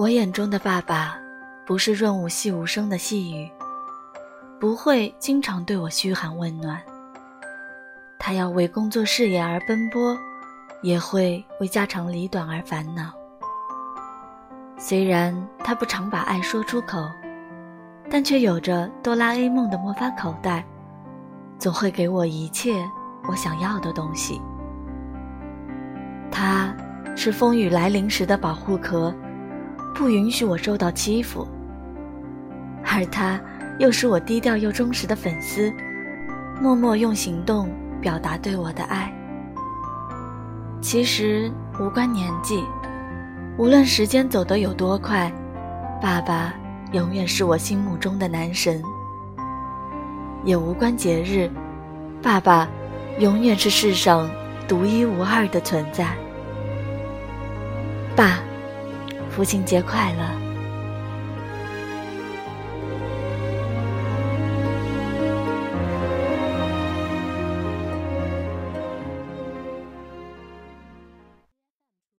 我眼中的爸爸，不是润物细无声的细雨，不会经常对我嘘寒问暖。他要为工作事业而奔波，也会为家长里短而烦恼。虽然他不常把爱说出口，但却有着哆啦 A 梦的魔法口袋，总会给我一切我想要的东西。他是风雨来临时的保护壳。不允许我受到欺负，而他又是我低调又忠实的粉丝，默默用行动表达对我的爱。其实无关年纪，无论时间走得有多快，爸爸永远是我心目中的男神。也无关节日，爸爸永远是世上独一无二的存在。爸。父亲节快乐！